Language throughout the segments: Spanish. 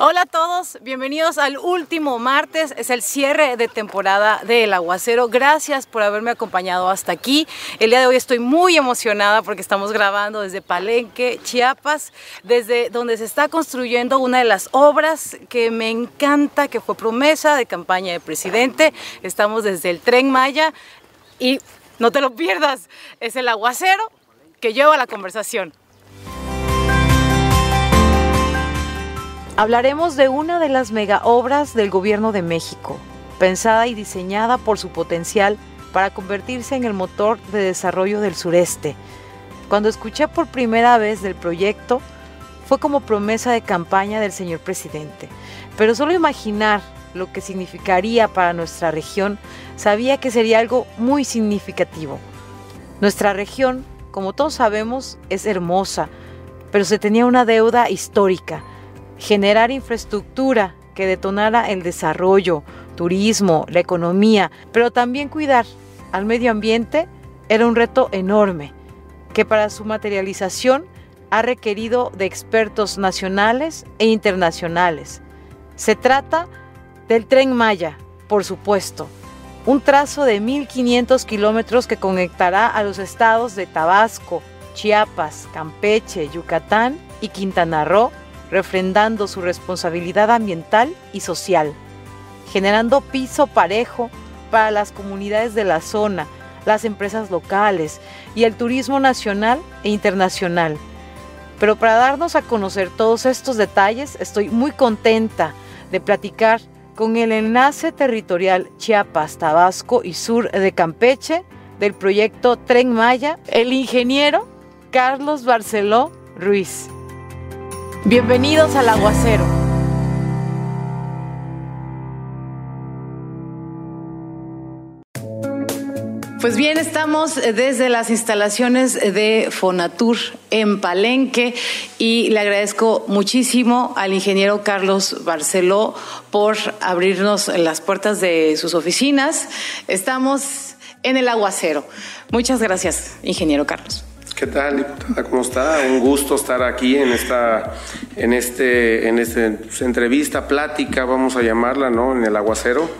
Hola a todos, bienvenidos al último martes, es el cierre de temporada del aguacero. Gracias por haberme acompañado hasta aquí. El día de hoy estoy muy emocionada porque estamos grabando desde Palenque, Chiapas, desde donde se está construyendo una de las obras que me encanta, que fue promesa de campaña de presidente. Estamos desde el tren Maya y no te lo pierdas, es el aguacero que lleva la conversación. Hablaremos de una de las mega obras del gobierno de México, pensada y diseñada por su potencial para convertirse en el motor de desarrollo del sureste. Cuando escuché por primera vez del proyecto, fue como promesa de campaña del señor presidente. Pero solo imaginar lo que significaría para nuestra región, sabía que sería algo muy significativo. Nuestra región, como todos sabemos, es hermosa, pero se tenía una deuda histórica generar infraestructura que detonara el desarrollo, turismo, la economía, pero también cuidar al medio ambiente era un reto enorme, que para su materialización ha requerido de expertos nacionales e internacionales. Se trata del tren Maya, por supuesto, un trazo de 1.500 kilómetros que conectará a los estados de Tabasco, Chiapas, Campeche, Yucatán y Quintana Roo refrendando su responsabilidad ambiental y social, generando piso parejo para las comunidades de la zona, las empresas locales y el turismo nacional e internacional. Pero para darnos a conocer todos estos detalles, estoy muy contenta de platicar con el enlace territorial Chiapas, Tabasco y Sur de Campeche del proyecto Tren Maya, el ingeniero Carlos Barceló Ruiz. Bienvenidos al aguacero. Pues bien, estamos desde las instalaciones de Fonatur en Palenque y le agradezco muchísimo al ingeniero Carlos Barceló por abrirnos las puertas de sus oficinas. Estamos en el aguacero. Muchas gracias, ingeniero Carlos. ¿Qué tal, diputada? ¿Cómo está? Un gusto estar aquí en esta, en este, en esta pues, entrevista, plática, vamos a llamarla, ¿no? En el aguacero.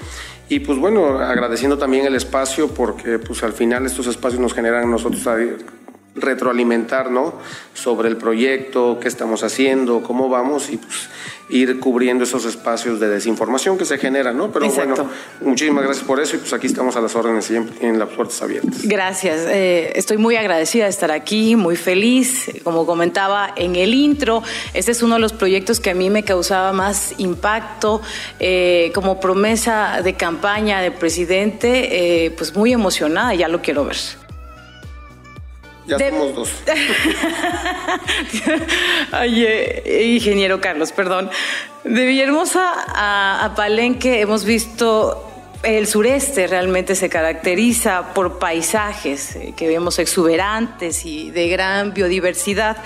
Y pues bueno, agradeciendo también el espacio porque pues al final estos espacios nos generan nosotros retroalimentar, ¿no? Sobre el proyecto, qué estamos haciendo, cómo vamos y pues ir cubriendo esos espacios de desinformación que se generan, ¿no? Pero bueno, muchísimas gracias por eso y pues aquí estamos a las órdenes siempre en las puertas abiertas. Gracias, eh, estoy muy agradecida de estar aquí, muy feliz. Como comentaba en el intro, este es uno de los proyectos que a mí me causaba más impacto eh, como promesa de campaña de presidente, eh, pues muy emocionada, ya lo quiero ver. Ya somos dos. Oye, ingeniero Carlos, perdón. De Villahermosa a, a Palenque hemos visto el sureste realmente se caracteriza por paisajes eh, que vemos exuberantes y de gran biodiversidad.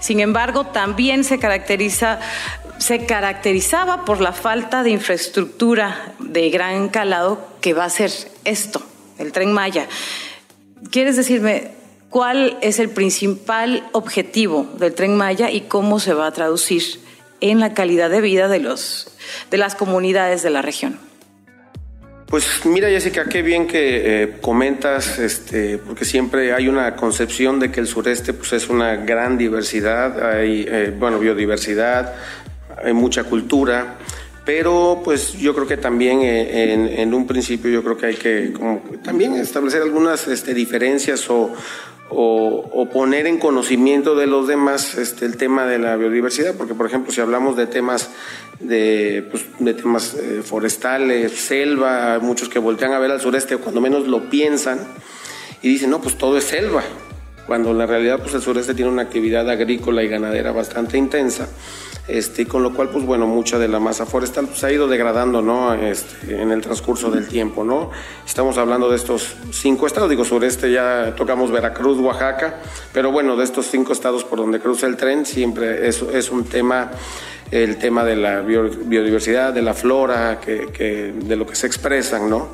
Sin embargo, también se caracteriza se caracterizaba por la falta de infraestructura de gran calado que va a ser esto, el tren Maya. ¿Quieres decirme cuál es el principal objetivo del tren Maya y cómo se va a traducir en la calidad de vida de, los, de las comunidades de la región. Pues mira Jessica, qué bien que eh, comentas, este, porque siempre hay una concepción de que el sureste pues, es una gran diversidad, hay eh, bueno, biodiversidad, hay mucha cultura, pero pues yo creo que también eh, en, un principio yo creo que hay que también establecer algunas este, diferencias o, o, poner en conocimiento de los demás este, el tema de la biodiversidad, porque por ejemplo si hablamos de temas de, pues, de temas eh, forestales, selva, muchos que voltean a ver al sureste, cuando menos lo piensan, y dicen, no, pues todo es selva, cuando en la realidad pues el sureste tiene una actividad agrícola y ganadera bastante intensa este, con lo cual, pues bueno, mucha de la masa forestal pues, ha ido degradando, ¿no? Este, en el transcurso del tiempo, ¿no? Estamos hablando de estos cinco estados, digo, sureste ya tocamos Veracruz, Oaxaca, pero bueno, de estos cinco estados por donde cruza el tren, siempre es, es un tema, el tema de la biodiversidad, de la flora, que, de lo que se expresan, ¿no?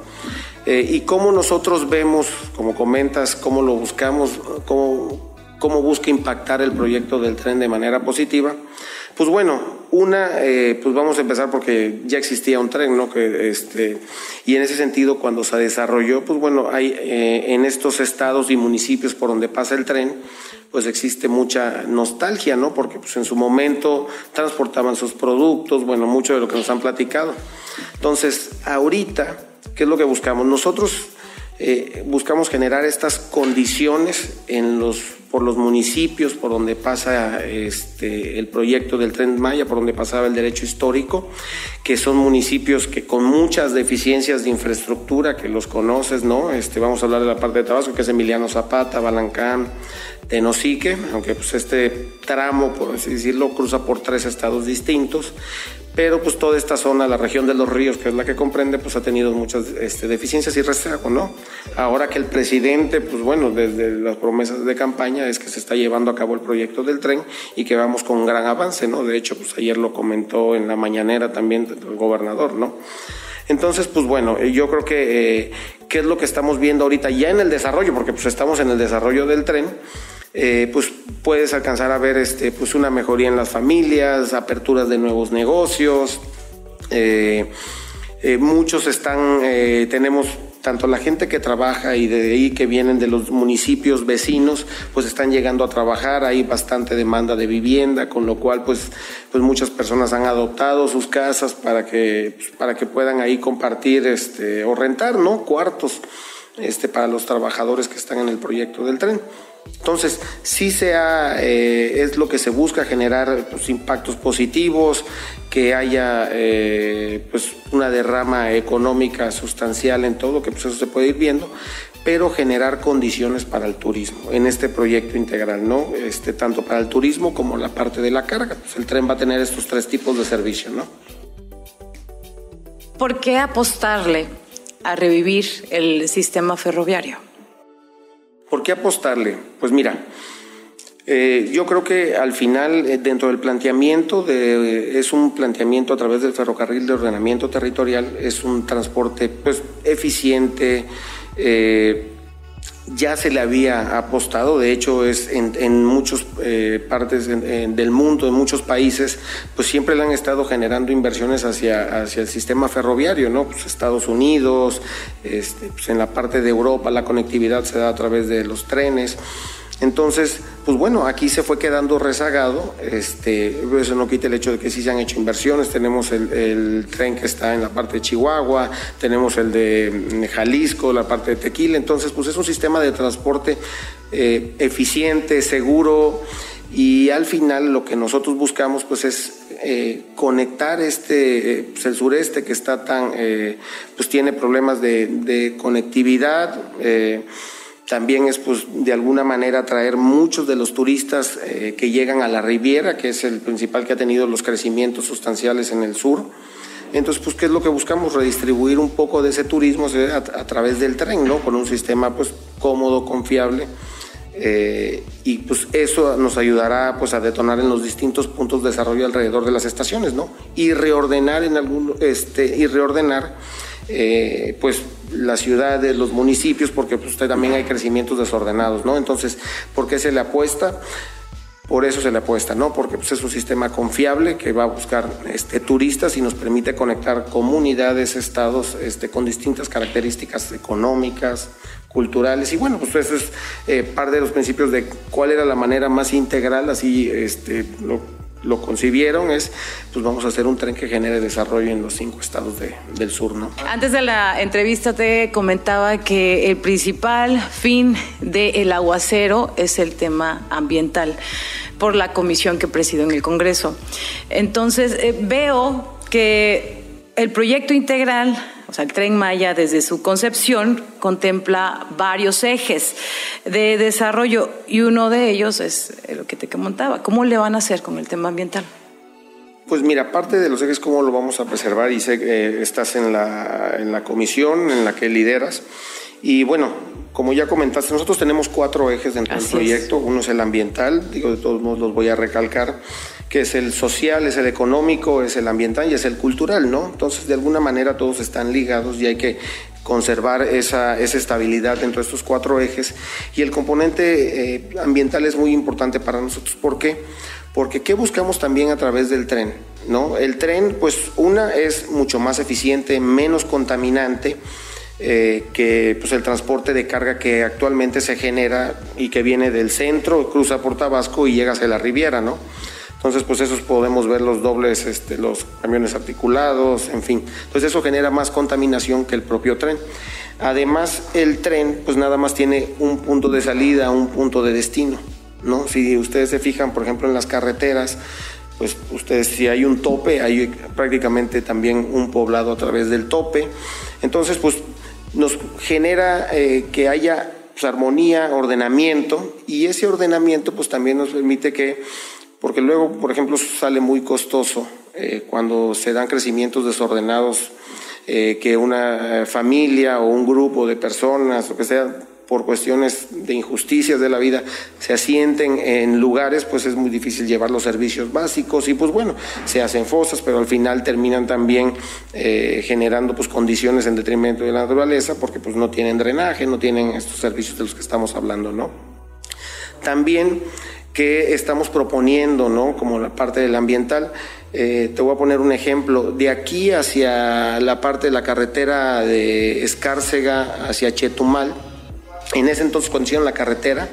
Eh, y cómo nosotros vemos, como comentas, cómo lo buscamos, cómo cómo busca impactar el proyecto del tren de manera positiva. Pues bueno, una, eh, pues vamos a empezar porque ya existía un tren, ¿no? Que, este, y en ese sentido, cuando se desarrolló, pues bueno, hay eh, en estos estados y municipios por donde pasa el tren, pues existe mucha nostalgia, ¿no? Porque pues en su momento transportaban sus productos, bueno, mucho de lo que nos han platicado. Entonces, ahorita, ¿qué es lo que buscamos? Nosotros eh, buscamos generar estas condiciones por los municipios por donde pasa este, el proyecto del Tren Maya, por donde pasaba el derecho histórico, que son municipios que con muchas deficiencias de infraestructura, que los conoces, ¿no? Este, vamos a hablar de la parte de Tabasco, que es Emiliano Zapata, Balancán, Tenosique, aunque pues este tramo, por así decirlo, cruza por tres estados distintos, pero pues toda esta zona, la región de los ríos, que es la que comprende, pues ha tenido muchas este, deficiencias y rezago, ¿no? Ahora que el presidente, pues bueno, desde las promesas de campaña es que se está llevando a cabo el proyecto del tren y que vamos con gran avance, ¿no? De hecho, pues ayer lo comentó en la mañanera también el gobernador, ¿no? Entonces, pues bueno, yo creo que eh, qué es lo que estamos viendo ahorita ya en el desarrollo, porque pues estamos en el desarrollo del tren, eh, pues puedes alcanzar a ver este, pues una mejoría en las familias, aperturas de nuevos negocios. Eh, eh, muchos están, tenemos tanto la gente que trabaja y de ahí que vienen de los municipios vecinos, pues están llegando a trabajar, hay bastante demanda de vivienda, con lo cual pues, pues muchas personas han adoptado sus casas para que, pues, para que puedan ahí compartir este, o rentar, ¿no? Cuartos este, para los trabajadores que están en el proyecto del tren. Entonces, sí sea, eh, es lo que se busca generar pues, impactos positivos, que haya eh, pues, una derrama económica sustancial en todo, que pues, eso se puede ir viendo, pero generar condiciones para el turismo en este proyecto integral, ¿no? Este, tanto para el turismo como la parte de la carga. Pues el tren va a tener estos tres tipos de servicio, ¿no? ¿Por qué apostarle a revivir el sistema ferroviario? ¿Por qué apostarle? Pues mira, eh, yo creo que al final, eh, dentro del planteamiento, de, es un planteamiento a través del ferrocarril de ordenamiento territorial, es un transporte pues, eficiente, eh, ya se le había apostado, de hecho es en, en muchas eh, partes del mundo, en muchos países, pues siempre le han estado generando inversiones hacia, hacia el sistema ferroviario, ¿no? Pues Estados Unidos, este, pues en la parte de Europa la conectividad se da a través de los trenes. Entonces, pues bueno, aquí se fue quedando rezagado, este, eso no quita el hecho de que sí se han hecho inversiones, tenemos el, tren que está en la parte de Chihuahua, tenemos el de Jalisco, la parte de Tequila, entonces pues es un sistema de transporte eh, eficiente, seguro y al final lo que nosotros buscamos pues es eh, conectar este, pues el sureste que está tan, eh, pues tiene problemas de conectividad, también es pues de alguna manera atraer muchos de los turistas eh, que llegan a la Riviera, que es el principal que ha tenido los crecimientos sustanciales en el sur. Entonces, pues, ¿qué es lo que buscamos? Redistribuir un poco de ese turismo a, través del tren, ¿no? Con un sistema, pues, cómodo, confiable. Eh, y pues eso nos ayudará pues a detonar en los distintos puntos de desarrollo alrededor de las estaciones, ¿no? Y reordenar en algún, este, y reordenar eh, pues las ciudades, los municipios, porque pues, también hay crecimientos desordenados, ¿no? Entonces, ¿por qué se le apuesta? Por eso se le apuesta, ¿no? Porque pues, es un sistema confiable que va a buscar este, turistas y nos permite conectar comunidades, estados este, con distintas características económicas, culturales. Y bueno, pues eso es eh, parte de los principios de cuál era la manera más integral, así este, lo lo concibieron es, pues vamos a hacer un tren que genere desarrollo en los cinco estados del sur, ¿no? Antes de la entrevista te comentaba que el principal fin del aguacero es el tema ambiental por la comisión que presido en el Congreso. Entonces, eh, veo que el proyecto integral sea, el tren Maya desde su concepción contempla varios ejes de desarrollo y uno de ellos es lo que te comentaba. ¿Cómo le van a hacer con el tema ambiental? Pues mira, parte de los ejes, ¿cómo lo vamos a preservar? Y sé que estás en la, en la comisión en la que lideras. Y bueno, como ya comentaste, nosotros tenemos cuatro ejes dentro del proyecto. Uno es el ambiental, digo, de todos modos los voy a recalcar que es el social, es el económico, es el ambiental y es el cultural, ¿no? Entonces, de alguna manera todos están ligados y hay que conservar esa, esa estabilidad dentro de estos cuatro ejes. Y el componente eh, ambiental es muy importante para nosotros. ¿Por qué? Porque ¿qué buscamos también a través del tren? ¿no? El tren, pues una es mucho más eficiente, menos contaminante. Eh, que pues, el transporte de carga que actualmente se genera y que viene del centro, cruza por Tabasco y llega hacia la Riviera, ¿no? Entonces, pues esos podemos ver los dobles, este, los camiones articulados, en fin. Entonces eso genera más contaminación que el propio tren. Además, el tren, pues nada más tiene un punto de salida, un punto de destino, ¿no? Si ustedes se fijan, por ejemplo, en las carreteras, pues ustedes si hay un tope, hay prácticamente también un poblado a través del tope. Entonces, pues nos genera eh, que haya pues, armonía, ordenamiento, y ese ordenamiento pues también nos permite que porque luego, por ejemplo, sale muy costoso eh, cuando se dan crecimientos desordenados, eh, que una eh, familia o un grupo de personas, o que sea, por cuestiones de injusticias de la vida, se asienten en lugares, pues es muy difícil llevar los servicios básicos y pues bueno, se hacen fosas, pero al final terminan también generando pues condiciones en detrimento de la naturaleza porque pues no tienen drenaje, no tienen estos servicios de los que estamos hablando, ¿no? También que estamos proponiendo, ¿no? Como la parte del ambiental. Eh, te voy a poner un ejemplo. De aquí hacia la parte de la carretera de Escárcega hacia Chetumal, en ese entonces cuando hicieron la carretera,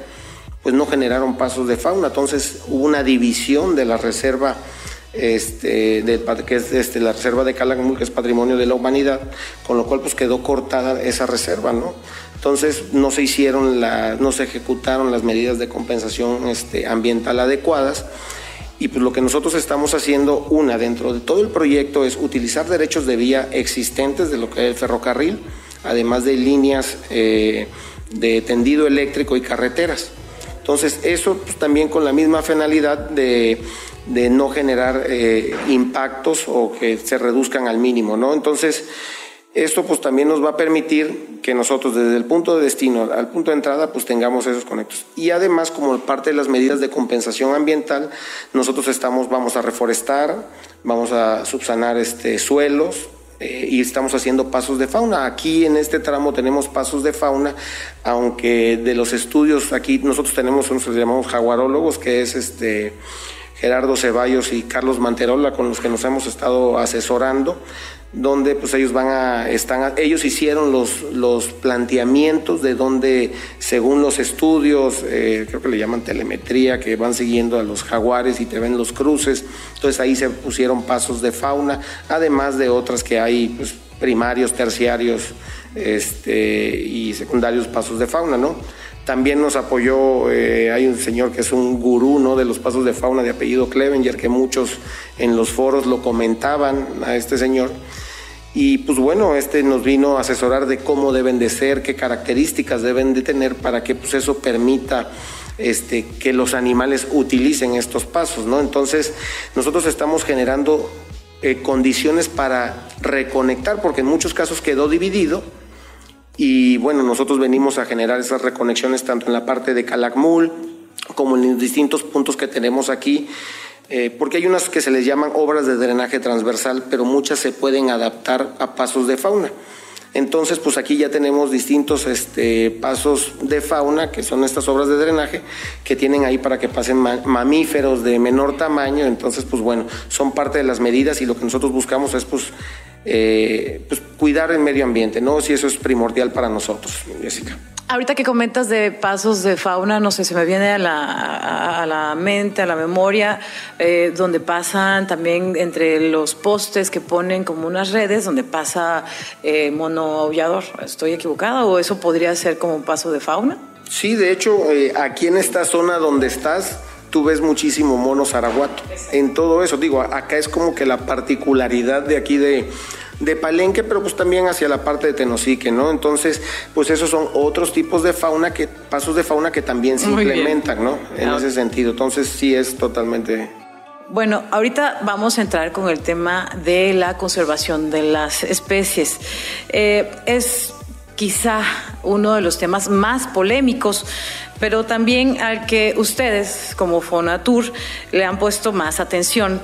pues no generaron pasos de fauna. Entonces hubo una división de la reserva, este, de, que es este, la reserva de Calakmul, que es patrimonio de la humanidad, con lo cual pues quedó cortada esa reserva, ¿no? Entonces no se hicieron, no se ejecutaron las medidas de compensación este, ambiental adecuadas. Y pues lo que nosotros estamos haciendo, una, dentro de todo el proyecto, es utilizar derechos de vía existentes de lo que es el ferrocarril, además de líneas eh, de tendido eléctrico y carreteras. Entonces, eso pues, también con la misma finalidad de, no generar eh, impactos o que se reduzcan al mínimo, ¿no? Entonces, esto pues también nos va a permitir que nosotros desde el punto de destino al punto de entrada pues tengamos esos conectos. Y además como parte de las medidas de compensación ambiental, nosotros estamos, vamos a reforestar, vamos a subsanar este, suelos, eh, y estamos haciendo pasos de fauna. Aquí en este tramo tenemos pasos de fauna, aunque de los estudios aquí nosotros tenemos, nosotros llamamos jaguarólogos, que es este Gerardo Ceballos y Carlos Manterola, con los que nos hemos estado asesorando donde pues ellos van a, están, ellos hicieron los, los planteamientos de donde, según los estudios, eh, creo que le llaman telemetría, que van siguiendo a los jaguares y te ven los cruces, entonces ahí se pusieron pasos de fauna, además de otras que hay pues, primarios, terciarios este, y secundarios pasos de fauna, ¿no? También nos apoyó, eh, hay un señor que es un gurú ¿no? de los pasos de fauna de apellido Clevenger, que muchos en los foros lo comentaban a este señor. Y pues bueno, este nos vino a asesorar de cómo deben de ser, qué características deben de tener para que pues eso permita este, que los animales utilicen estos pasos, ¿no? Entonces, nosotros estamos generando eh, condiciones para reconectar, porque en muchos casos quedó dividido, y bueno, nosotros venimos a generar esas reconexiones tanto en la parte de Calakmul como en los distintos puntos que tenemos aquí eh, porque hay unas que se les llaman obras de drenaje transversal, pero muchas se pueden adaptar a pasos de fauna. Entonces, pues aquí ya tenemos distintos este, pasos de fauna, que son estas obras de drenaje, que tienen ahí para que pasen mamíferos de menor tamaño. Entonces, pues bueno, son parte de las medidas y lo que nosotros buscamos es pues, eh, pues cuidar el medio ambiente, ¿no? Si eso es primordial para nosotros, Jessica. Ahorita que comentas de pasos de fauna, no sé, se me viene a la, a la mente, a la memoria, eh, donde pasan también entre los postes que ponen como unas redes, donde pasa eh, mono aullador. ¿Estoy equivocada o eso podría ser como un paso de fauna? Sí, de hecho, eh, aquí en esta zona donde estás, tú ves muchísimo mono zaraguato. En todo eso, digo, acá es como que la particularidad de aquí de de Palenque, pero pues también hacia la parte de Tenosique, ¿no? Entonces, pues esos son otros tipos de fauna que, pasos de fauna que también se implementan, ¿no? En ese sentido. Entonces sí es totalmente bueno, ahorita vamos a entrar con el tema de la conservación de las especies. Eh, es quizá uno de los temas más polémicos, pero también al que ustedes como Fonatur le han puesto más atención.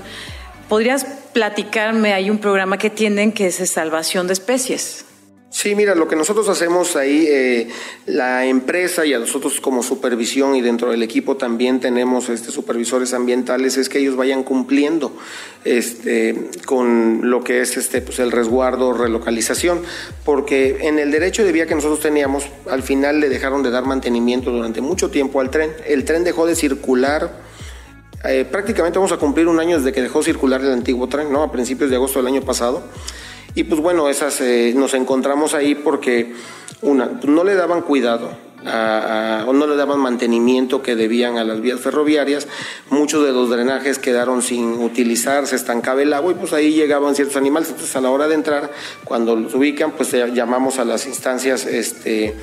¿Podrías platicarme? Hay un programa que tienen que es Salvación de Especies. Sí, mira, lo que nosotros hacemos ahí, eh, la empresa y a nosotros como supervisión y dentro del equipo también tenemos este, supervisores ambientales, es que ellos vayan cumpliendo este, con lo que es este, pues el resguardo, relocalización, porque en el derecho de vía que nosotros teníamos, al final le dejaron de dar mantenimiento durante mucho tiempo al tren. El tren dejó de circular. Eh, prácticamente vamos a cumplir un año desde que dejó circular el antiguo tren, ¿no? A principios de agosto del año pasado. Y pues bueno, esas eh, nos encontramos ahí porque una, no le daban cuidado o no le daban mantenimiento que debían a las vías ferroviarias. Muchos de los drenajes quedaron sin utilizar, se estancaba el agua y pues ahí llegaban ciertos animales. Entonces a la hora de entrar, cuando los ubican, pues llamamos a las instancias este,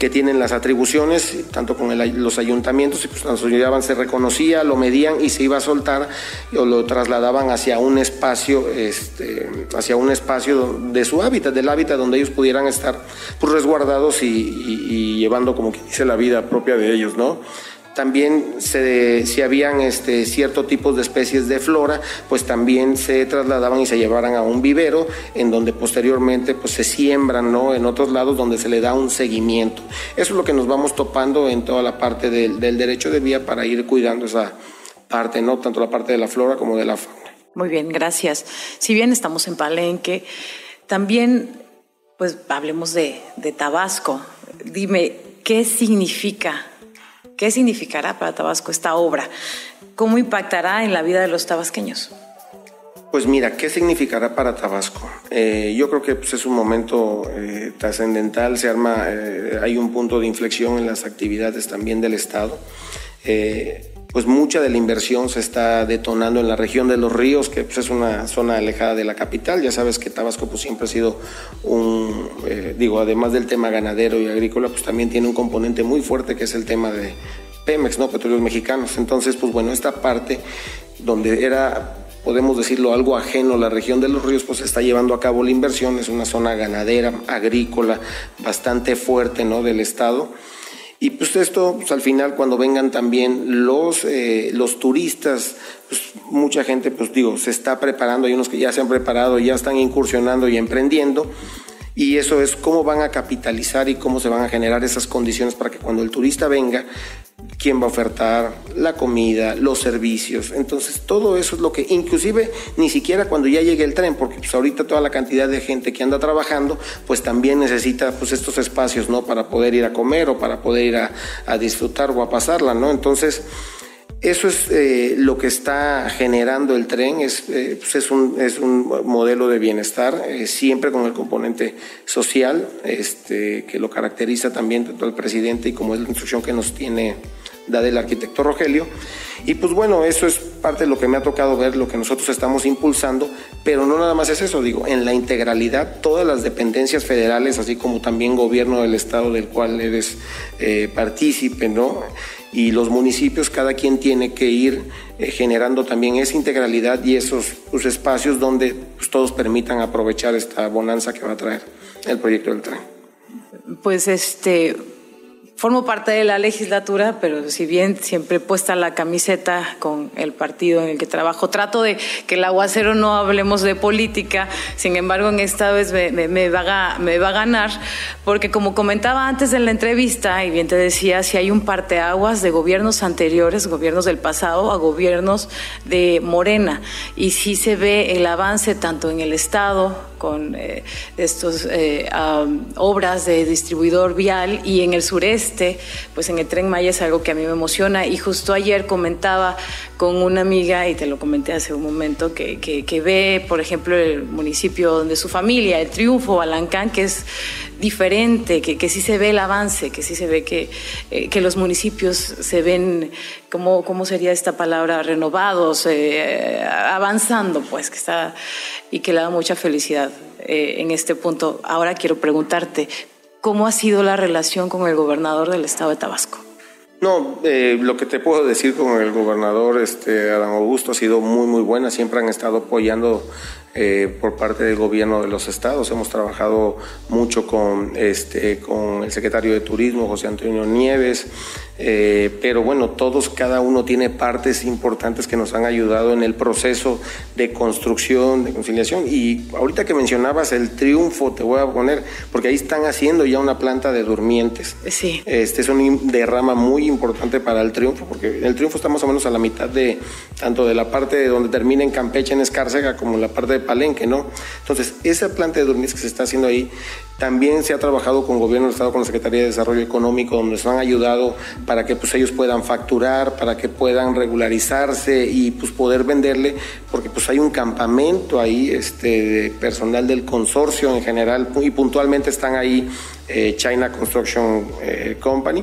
que tienen las atribuciones, tanto con los ayuntamientos, y pues cuando se reconocía, lo medían y se iba a soltar o lo trasladaban hacia un espacio, este, hacia un espacio de su hábitat, del hábitat donde ellos pudieran estar pues, resguardados y, llevando como que dice la vida propia de ellos, ¿no? También se, si habían este, ciertos tipos de especies de flora, pues también se trasladaban y se llevaran a un vivero en donde posteriormente pues, se siembran ¿no? en otros lados donde se le da un seguimiento. Eso es lo que nos vamos topando en toda la parte del, del derecho de vía para ir cuidando esa parte, ¿no? tanto la parte de la flora como de la fauna. Muy bien, gracias. Si bien estamos en Palenque, también pues hablemos de, de Tabasco. Dime, ¿qué significa ¿Qué significará para Tabasco esta obra? ¿Cómo impactará en la vida de los tabasqueños? Pues mira, ¿qué significará para Tabasco? Eh, yo creo que pues, es un momento eh, trascendental, se arma, eh, hay un punto de inflexión en las actividades también del Estado pues mucha de la inversión se está detonando en la región de los ríos, que pues, es una zona alejada de la capital. Ya sabes que Tabasco pues, siempre ha sido un, eh, digo, además del tema ganadero y agrícola, pues también tiene un componente muy fuerte que es el tema de Pemex, ¿no? Petróleos mexicanos. Entonces, pues bueno, esta parte donde era podemos decirlo, algo ajeno a la región de los ríos, pues está llevando a cabo la inversión, es una zona ganadera, agrícola, bastante fuerte, ¿no? Del estado. Y pues esto, pues al final cuando vengan también los, eh, los turistas, pues mucha gente, pues digo, se está preparando, hay unos que ya se han preparado, ya están incursionando y emprendiendo. Y eso es cómo van a capitalizar y cómo se van a generar esas condiciones para que cuando el turista venga, quién va a ofertar, la comida, los servicios. Entonces, todo eso es lo que, inclusive, ni siquiera cuando ya llegue el tren, porque pues ahorita toda la cantidad de gente que anda trabajando, pues también necesita pues estos espacios, ¿no? Para poder ir a comer o para poder ir a, disfrutar o a pasarla, ¿no? Entonces, eso es eh, lo que está generando el tren, es, eh, pues es, un, es, un, modelo de bienestar, eh, siempre con el componente social, este, que lo caracteriza también tanto el presidente y como es la instrucción que nos tiene da del arquitecto Rogelio. Y pues bueno, eso es parte de lo que me ha tocado ver, lo que nosotros estamos impulsando, pero no nada más es eso, digo, en la integralidad, todas las dependencias federales, así como también gobierno del estado del cual eres partícipe, ¿no? Y los municipios, cada quien tiene que ir eh, generando también esa integralidad y esos espacios donde pues, todos permitan aprovechar esta bonanza que va a traer el proyecto del tren. Pues este, Formo parte de la legislatura, pero si bien siempre he puesta la camiseta con el partido en el que trabajo, trato de que el aguacero no hablemos de política, sin embargo en esta vez me, va, a, ganar, porque como comentaba antes en la entrevista, y bien te decía, si hay un parteaguas de gobiernos anteriores, gobiernos del pasado, a gobiernos de Morena, y sí se ve el avance tanto en el Estado, con eh, estas eh, obras de distribuidor vial y en el sureste, pues en el tren Maya es algo que a mí me emociona. Y justo ayer comentaba con una amiga y te lo comenté hace un momento que, que, ve, por ejemplo, el municipio donde su familia, el Triunfo, Balancán, que es diferente, que, que sí se ve el avance, que sí se ve que, eh, que los municipios se ven, ¿cómo, cómo sería esta palabra? Renovados, avanzando, pues, que está y que le da mucha felicidad eh, en este punto. Ahora quiero preguntarte, ¿cómo ha sido la relación con el gobernador del estado de Tabasco? No, eh, lo que te puedo decir con el gobernador este, Adán Augusto ha sido muy, muy buena. Siempre han estado apoyando eh, por parte del gobierno de los estados. Hemos trabajado mucho con, este, con el secretario de Turismo, José Antonio Nieves, eh, pero bueno, todos, cada uno tiene partes importantes que nos han ayudado en el proceso de construcción, de conciliación. Y ahorita que mencionabas el triunfo, te voy a poner, porque ahí están haciendo ya una planta de durmientes. Sí. Este es un derrama muy importante para el triunfo, porque el triunfo está más o menos a la mitad de tanto de la parte de donde termina en Campeche, en Escárcega, como la parte de Palenque, ¿no? Entonces, esa planta de durmientes que se está haciendo ahí, también se ha trabajado con el gobierno del Estado, con la Secretaría de Desarrollo Económico, donde nos han ayudado para que pues, ellos puedan facturar, para que puedan regularizarse y pues, poder venderle, porque pues, hay un campamento ahí este, de personal del consorcio en general y puntualmente están ahí eh, China Construction eh, Company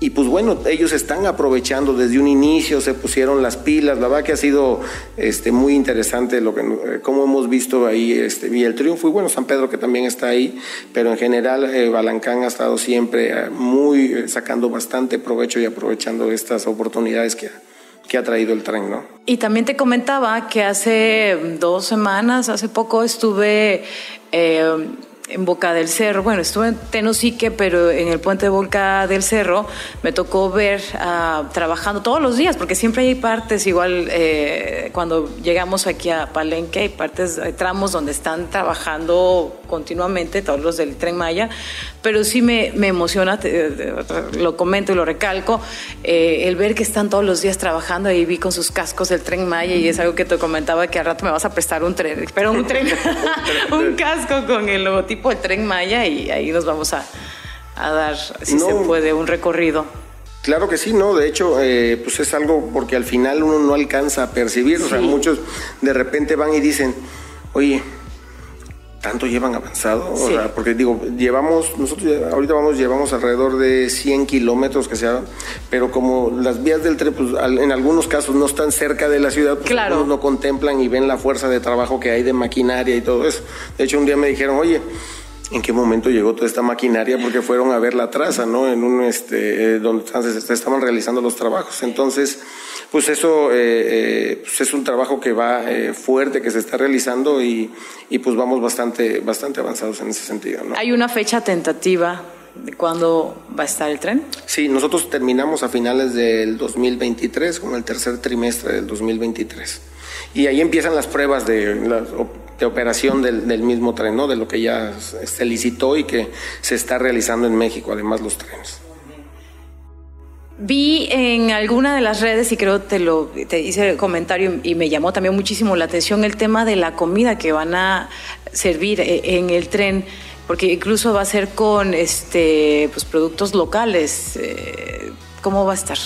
y pues bueno, ellos están aprovechando desde un inicio, se pusieron las pilas, la verdad que ha sido este, muy interesante lo que, eh, como hemos visto ahí este, y el triunfo, y bueno, San Pedro que también está ahí, pero en general eh, Balancán ha estado siempre eh, muy sacando bastante provecho y aprovechando estas oportunidades que, que ha traído el tren, ¿no? Y también te comentaba que hace dos semanas, hace poco estuve en Boca del Cerro, bueno, estuve en Tenosique, pero en el puente de Boca del Cerro me tocó ver uh, trabajando todos los días, porque siempre hay partes, igual eh, cuando llegamos aquí a Palenque, hay partes, hay tramos donde están trabajando continuamente, todos los del Tren Maya, pero sí me, me emociona, lo comento y lo recalco, eh, el ver que están todos los días trabajando, ahí vi con sus cascos el Tren Maya y es algo que te comentaba que al rato me vas a prestar un tren, pero un tren, un casco con el logotipo tipo el tren Maya y ahí nos vamos a, a dar, si se puede, un recorrido. Claro que sí, ¿no? De hecho, eh, pues es algo porque al final uno no alcanza a percibir, o sea, muchos de repente van y dicen, oye, tanto llevan avanzado, o sea, porque digo, llevamos, nosotros ahorita vamos, llevamos alrededor de 100 kilómetros que sea, pero como las vías del tren, pues en algunos casos no están cerca de la ciudad, pues claro. no contemplan y ven la fuerza de trabajo que hay de maquinaria y todo eso. De hecho, un día me dijeron, oye, en qué momento llegó toda esta maquinaria porque fueron a ver la traza, ¿no? En un este eh, donde se estaban realizando los trabajos. Entonces, pues eso eh, eh, pues es un trabajo que va fuerte que se está realizando y, y, pues vamos bastante bastante avanzados en ese sentido, ¿no? Hay una fecha tentativa de cuándo va a estar el tren? Sí, nosotros terminamos a finales del 2023, como el tercer trimestre del 2023. Y ahí empiezan las pruebas de de operación del, del, mismo tren, ¿no? de lo que ya se licitó y que se está realizando en México, además los trenes. Vi en alguna de las redes y creo te lo te hice el comentario y me llamó también muchísimo la atención el tema de la comida que van a servir eh, en el tren, porque incluso va a ser con este pues productos locales. Eh, ¿Cómo va a estar?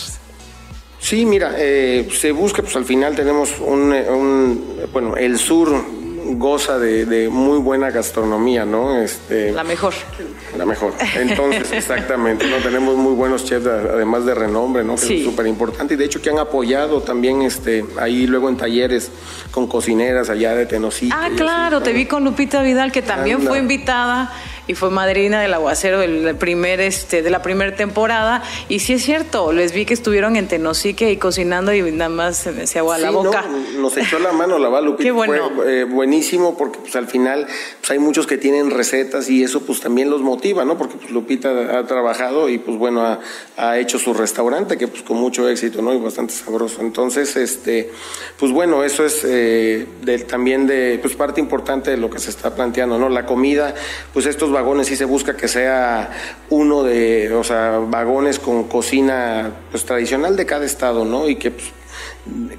Sí, mira, eh, se busca, pues al final tenemos un bueno, el sur goza de, muy buena gastronomía, ¿no? Este, la mejor. La mejor. Entonces, exactamente, ¿no? Tenemos muy buenos chefs, además de renombre, ¿no? Que es súper importante. Y de hecho que han apoyado también este, ahí luego en talleres con cocineras allá de Tenosí. Ah, claro, te vi con Lupita Vidal, que también fue invitada y fue madrina del aguacero del primer, este, de la primera temporada. Y sí es cierto, les vi que estuvieron en Tenosique y cocinando y nada más se me agua la boca. nos echó la mano la Lupita. Qué bueno. Fue eh, buenísimo porque pues al final pues, hay muchos que tienen recetas y eso pues también los motiva, ¿no? Porque pues Lupita ha trabajado y pues bueno, ha, ha hecho su restaurante que pues con mucho éxito, ¿no? Y bastante sabroso. Entonces, este, pues bueno, eso es eh, también de, pues parte importante de lo que se está planteando, ¿no? La comida, pues estos vagones sí se busca que sea uno de, o sea, vagones con cocina pues tradicional de cada estado, ¿no? Y que pues,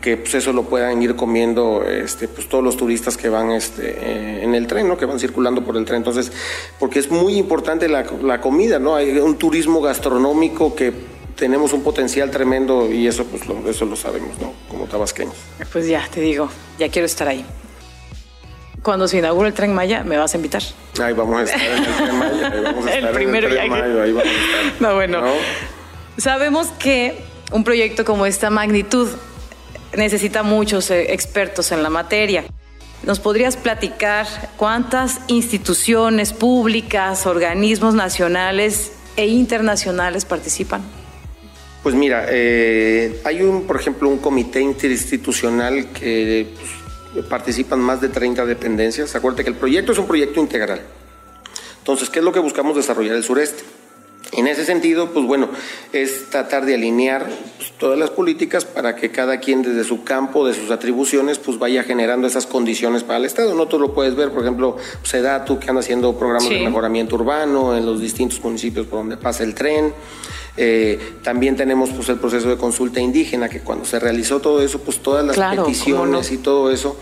que pues eso lo puedan ir comiendo este pues todos los turistas que van este eh, en el tren no que van circulando por el tren. Entonces porque es muy importante la, la comida no hay un turismo gastronómico que tenemos un potencial tremendo y eso pues lo, eso lo sabemos no como tabasqueños. Pues ya te digo ya quiero estar ahí cuando se inaugure el Tren Maya, me vas a invitar. Ahí vamos a estar en el Tren Maya. Ahí vamos a estar el primer en el Tren Maya, ahí vamos a estar. No, bueno. ¿No? Sabemos que un proyecto como esta magnitud necesita muchos eh, expertos en la materia. ¿Nos podrías platicar cuántas instituciones públicas, organismos nacionales e internacionales participan? Pues mira, eh, hay un, por ejemplo, un comité interinstitucional que pues, participan más de 30 dependencias. Acuérdate que el proyecto es un proyecto integral. Entonces, ¿qué es lo que buscamos desarrollar el sureste? En ese sentido, pues bueno, es tratar de alinear pues, todas las políticas para que cada quien desde su campo, de sus atribuciones, pues vaya generando esas condiciones para el Estado. No tú lo puedes ver, por ejemplo, SEDATU que anda haciendo programas de mejoramiento urbano en los distintos municipios por donde pasa el tren. Eh, también tenemos pues el proceso de consulta indígena, que cuando se realizó todo eso, pues todas las peticiones y todo eso,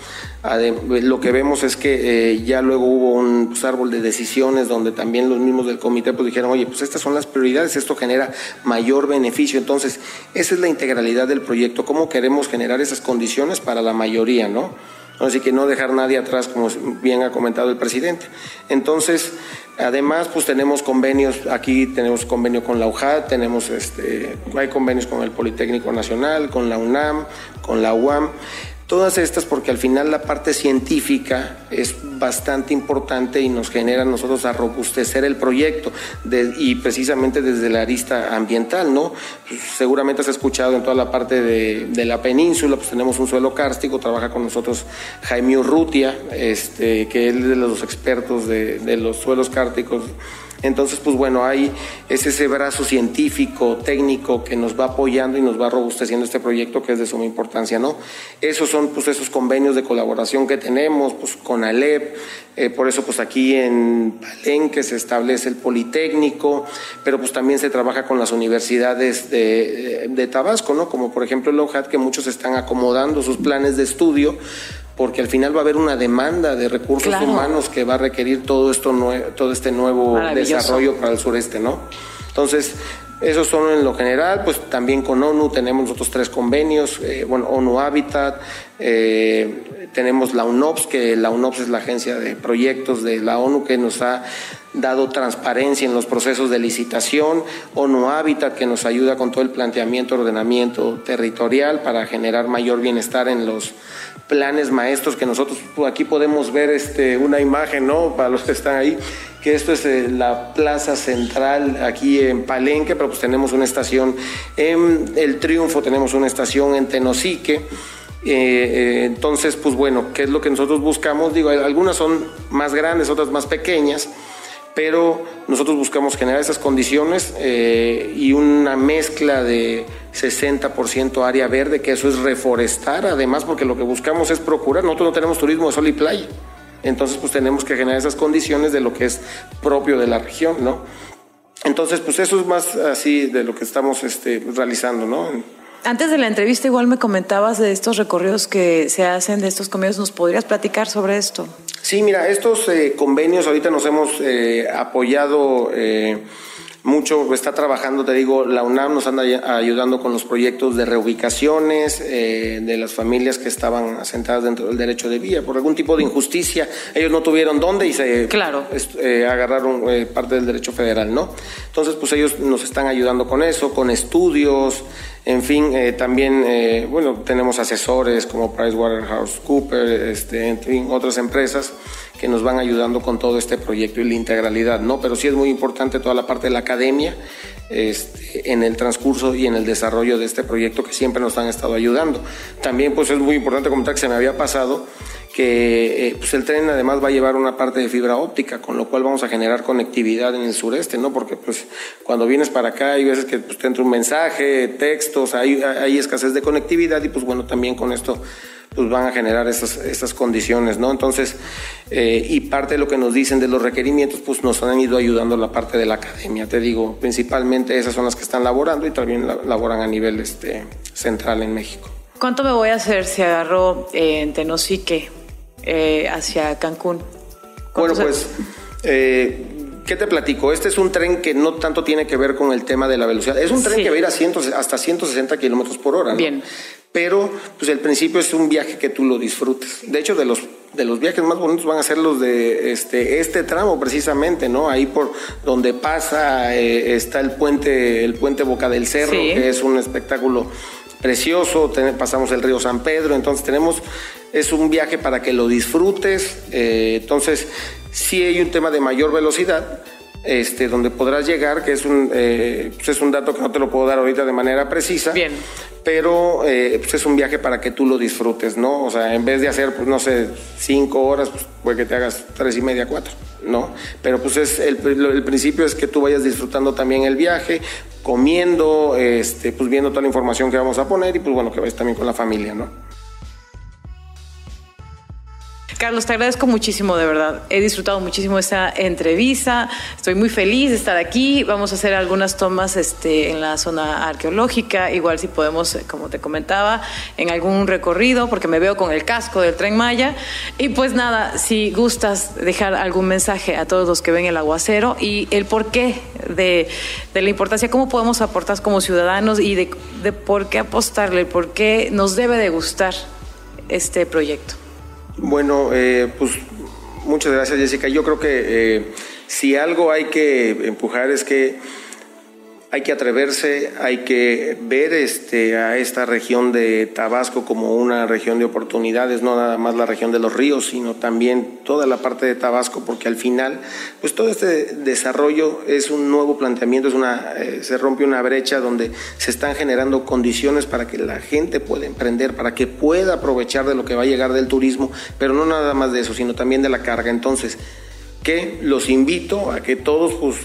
lo que vemos es que eh, ya luego hubo un pues, árbol de decisiones donde también los mismos del comité pues dijeron, oye, pues estas son las prioridades, esto genera mayor beneficio. Entonces, esa es la integralidad del proyecto, cómo queremos generar esas condiciones para la mayoría, ¿no? Así que no dejar nadie atrás, como bien ha comentado el presidente. Entonces, además, pues tenemos convenios, aquí tenemos convenio con la UJAD, tenemos este, hay convenios con el Politécnico Nacional, con la UNAM, con la UAM. Todas estas porque al final la parte científica es bastante importante y nos genera a nosotros a robustecer el proyecto y precisamente desde la arista ambiental, ¿no? Pues, seguramente has escuchado en toda la parte de, la península, pues tenemos un suelo kárstico, trabaja con nosotros Jaime Urrutia, este, que es de los expertos de, de los suelos cársticos entonces, pues bueno, hay es ese brazo científico, técnico que nos va apoyando y nos va robusteciendo este proyecto que es de suma importancia, ¿no? Esos son pues esos convenios de colaboración que tenemos, pues con Alep, eh, por eso pues aquí en Palenque se establece el Politécnico, pero pues también se trabaja con las universidades de, de Tabasco, ¿no? Como por ejemplo el OJAT, que muchos están acomodando sus planes de estudio porque al final va a haber una demanda de recursos humanos que va a requerir todo esto todo este nuevo desarrollo para el sureste, ¿no? Entonces, esos son en lo general, pues también con ONU tenemos nosotros tres convenios, eh, bueno, ONU Habitat, eh, tenemos la UNOPS, que la UNOPS es la agencia de proyectos de la ONU que nos ha dado transparencia en los procesos de licitación, ONU Habitat, que nos ayuda con todo el planteamiento, ordenamiento territorial para generar mayor bienestar en los planes maestros que nosotros aquí podemos ver este, una imagen, ¿no? Para los que están ahí, que esto es eh, la plaza central aquí en Palenque, pero pues tenemos una estación en El Triunfo, tenemos una estación en Tenosique. Eh, eh, entonces, pues bueno, ¿qué es lo que nosotros buscamos? Digo, algunas son más grandes, otras más pequeñas pero nosotros buscamos generar esas condiciones eh, y una mezcla de 60% área verde, que eso es reforestar, además, porque lo que buscamos es procurar, nosotros no tenemos turismo de sol y playa, entonces pues tenemos que generar esas condiciones de lo que es propio de la región, ¿no? Entonces, pues eso es más así de lo que estamos este, realizando, ¿no? Antes de la entrevista igual me comentabas de estos recorridos que se hacen, de estos convenios, ¿nos podrías platicar sobre esto? Sí, mira, estos eh, convenios ahorita nos hemos eh, apoyado eh, mucho, está trabajando, te digo, la UNAM nos anda ayudando con los proyectos de reubicaciones de las familias que estaban asentadas dentro del derecho de vía por algún tipo de injusticia. Ellos no tuvieron dónde y se claro. agarraron parte del derecho federal, ¿no? Entonces, pues ellos nos están ayudando con eso, con estudios, en fin, eh, también, eh, bueno, tenemos asesores como PricewaterhouseCoopers, este, en fin, otras empresas que nos van ayudando con todo este proyecto y la integralidad, ¿no? Pero sí es muy importante toda la parte de la academia este, en el transcurso y en el desarrollo de este proyecto que siempre nos han estado ayudando. También, pues es muy importante comentar que se me había pasado eh, pues el tren además va a llevar una parte de fibra óptica, con lo cual vamos a generar conectividad en el sureste, ¿no? Porque pues cuando vienes para acá hay veces que pues, te entra un mensaje, textos, hay, hay escasez de conectividad y pues bueno, también con esto pues van a generar estas, estas condiciones, ¿no? Entonces, eh, y parte de lo que nos dicen de los requerimientos, pues nos han ido ayudando la parte de la academia, te digo, principalmente esas son las que están laborando y también laboran a nivel este, central en México. ¿Cuánto me voy a hacer si agarro eh, en Tenosique eh, hacia Cancún? Bueno, pues, eh, ¿qué te platico? Este es un tren que no tanto tiene que ver con el tema de la velocidad. Es un tren que va a ir a hasta 160 kilómetros por hora. ¿no? Bien. Pero, pues, el principio es un viaje que tú lo disfrutes. De hecho, de los de los viajes más bonitos van a ser los de este este tramo precisamente, ¿no? Ahí por donde pasa eh, está el puente el puente Boca del Cerro, que es un espectáculo precioso, pasamos el río San Pedro, entonces tenemos, es un viaje para que lo disfrutes, eh, entonces sí hay un tema de mayor velocidad, este, donde podrás llegar, que es un, eh, pues es un dato que no te lo puedo dar ahorita de manera precisa. Bien. pero eh, pues es un viaje para que tú lo disfrutes, ¿no? O sea, en vez de hacer, pues no sé, cinco horas, pues puede que te hagas tres y media, cuatro, ¿no? Pero pues es el, el principio es que tú vayas disfrutando también el viaje, comiendo, este, pues viendo toda la información que vamos a poner y pues bueno, que vayas también con la familia, ¿no? Carlos, te agradezco muchísimo, de verdad. He disfrutado muchísimo esta entrevista. Estoy muy feliz de estar aquí. Vamos a hacer algunas tomas este, en la zona arqueológica, igual si podemos, eh, como te comentaba, en algún recorrido, porque me veo con el casco del tren Maya. Y pues nada, si gustas dejar algún mensaje a todos los que ven el aguacero y el porqué de, de la importancia, cómo podemos aportar como ciudadanos y de, por qué apostarle, por qué nos debe de gustar este proyecto. Bueno, eh, pues muchas gracias Jessica. Yo creo que eh, si algo hay que empujar es que hay que atreverse, hay que ver este, a esta región de Tabasco como una región de oportunidades, no nada más la región de los ríos, sino también toda la parte de Tabasco, porque al final, pues todo este desarrollo es un nuevo planteamiento, es una, eh, se rompe una brecha donde se están generando condiciones para que la gente pueda emprender, para que pueda aprovechar de lo que va a llegar del turismo, pero no nada más de eso, sino también de la carga. Entonces, que los invito a que todos, pues,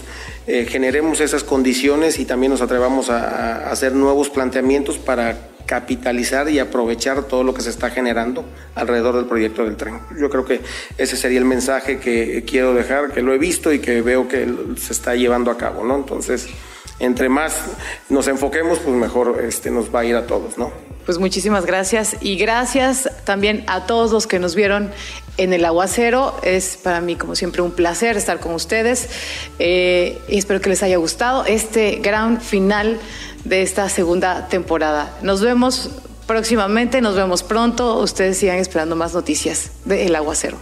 eh, generemos esas condiciones y también nos atrevamos a, hacer nuevos planteamientos para capitalizar y aprovechar todo lo que se está generando alrededor del proyecto del tren. Yo creo que ese sería el mensaje que quiero dejar, que lo he visto y que veo que se está llevando a cabo, ¿no? Entonces, entre más nos enfoquemos, pues mejor este, nos va a ir a todos, ¿no? Pues muchísimas gracias y gracias también a todos los que nos vieron en el aguacero. Es para mí, como siempre, un placer estar con ustedes eh, y espero que les haya gustado este gran final de esta segunda temporada. Nos vemos próximamente, nos vemos pronto. Ustedes sigan esperando más noticias de El Aguacero.